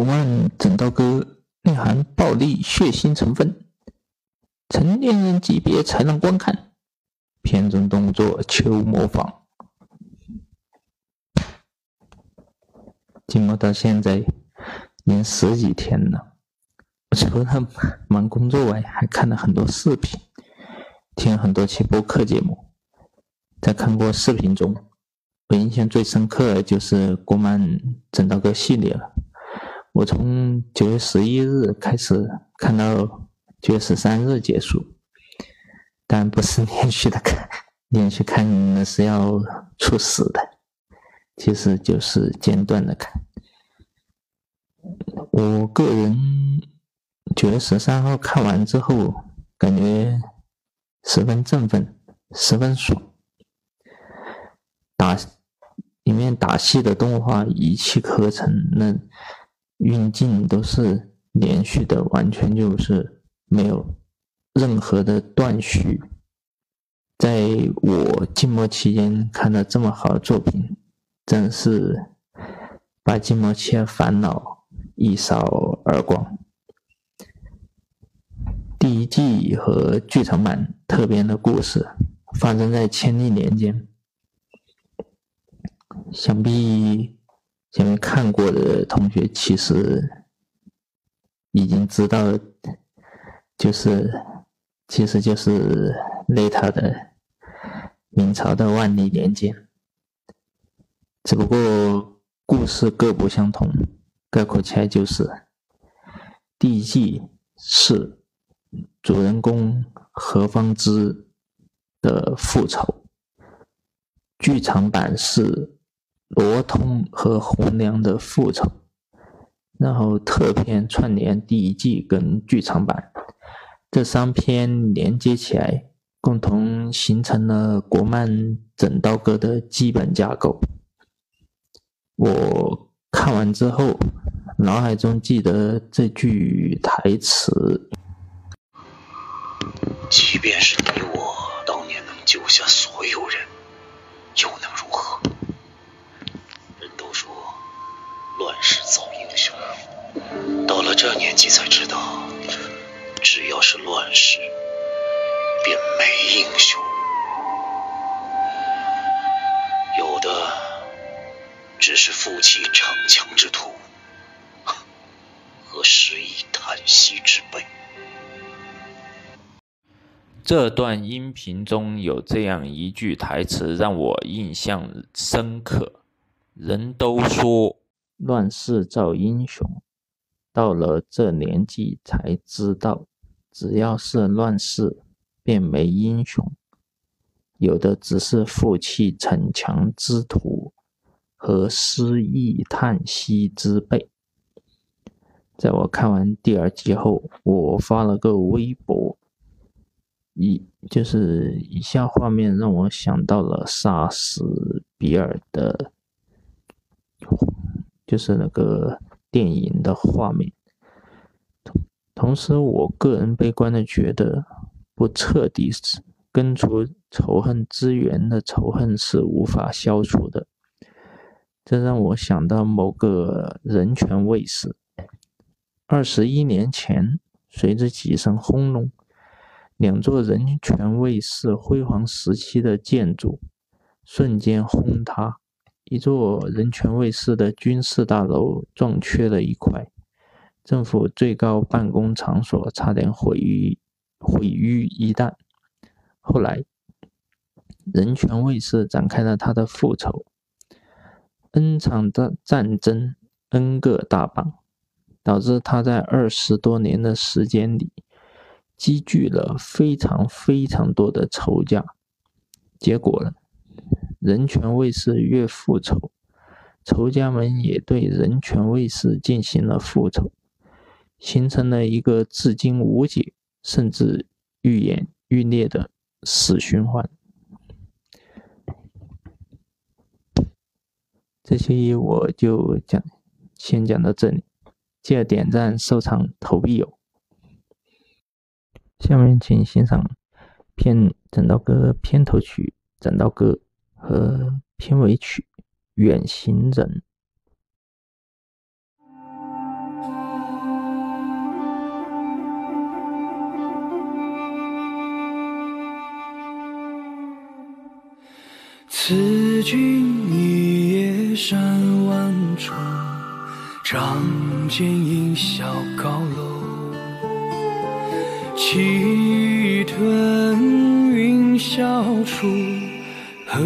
国漫整刀哥内含暴力血腥成分，成年人级别才能观看。片中动作求模仿。经过到现在已经十几天了，除了忙工作外，还看了很多视频，听了很多期播客节目。在看过视频中，我印象最深刻的就是国漫整刀哥系列了。我从九月十一日开始看到九月十三日结束，但不是连续的看，连续看那是要猝死的，其实就是间断的看。我个人九月十三号看完之后，感觉十分振奋，十分爽。打里面打戏的动画一气呵成，那。运镜都是连续的，完全就是没有任何的断续。在我静默期间看到这么好的作品，真是把静默期的烦恼一扫而光。第一季和剧场版特别的故事发生在千历年间，想必。前面看过的同学其实已经知道，就是其实就是那他的明朝的万历年间，只不过故事各不相同。概括起来就是：第一季是主人公何方之的复仇，剧场版是。罗通和红娘的复仇，然后特片串联第一季跟剧场版，这三篇连接起来，共同形成了国漫整刀哥的基本架构。我看完之后，脑海中记得这句台词：即便是你我当年能救下所有人，只是负气逞强之徒和失意叹息之辈。这段音频中有这样一句台词让我印象深刻：人都说。乱世造英雄，到了这年纪才知道，只要是乱世，便没英雄。有的只是负气逞强之徒和失意叹息之辈。在我看完第二集后，我发了个微博，以就是以下画面让我想到了杀死比尔的。就是那个电影的画面，同同时，我个人悲观的觉得，不彻底根除仇恨之源的仇恨是无法消除的。这让我想到某个人权卫士，二十一年前，随着几声轰隆，两座人权卫士辉煌时期的建筑瞬间轰塌。一座人权卫士的军事大楼撞缺了一块，政府最高办公场所差点毁于毁于一旦。后来，人权卫士展开了他的复仇，N 场的战争，N 个大棒，导致他在二十多年的时间里积聚了非常非常多的仇家。结果呢？人权卫士越复仇，仇家们也对人权卫士进行了复仇，形成了一个至今无解，甚至愈演愈烈的死循环。这期我就讲，先讲到这里，记得点赞、收藏、投币哦。下面请欣赏片整道歌片头曲《整道歌》和片尾曲《远行人》。此君已。山万重，仗剑引笑高楼。气吞云霄处，何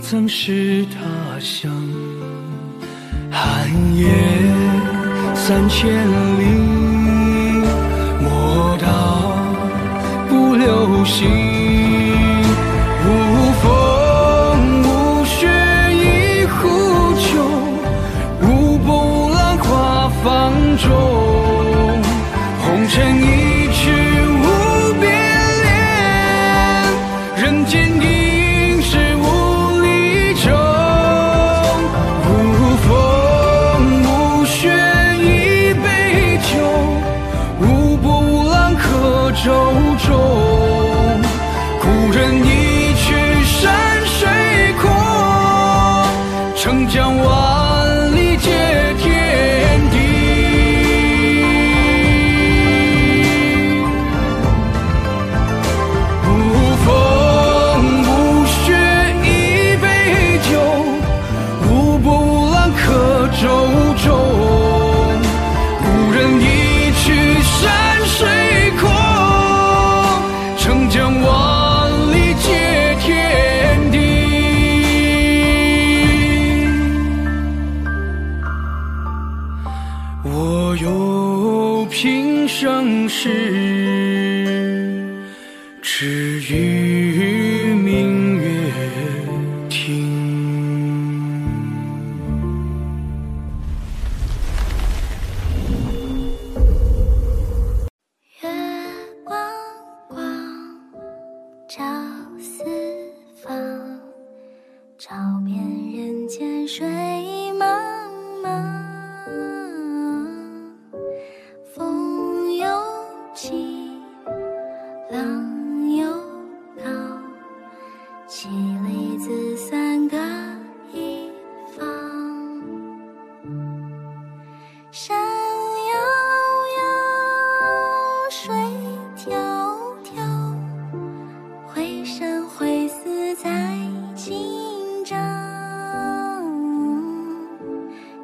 曾是他乡？寒夜三千里，莫道不留行。是与明月听。月光光，照四方，照遍人间水。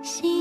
心。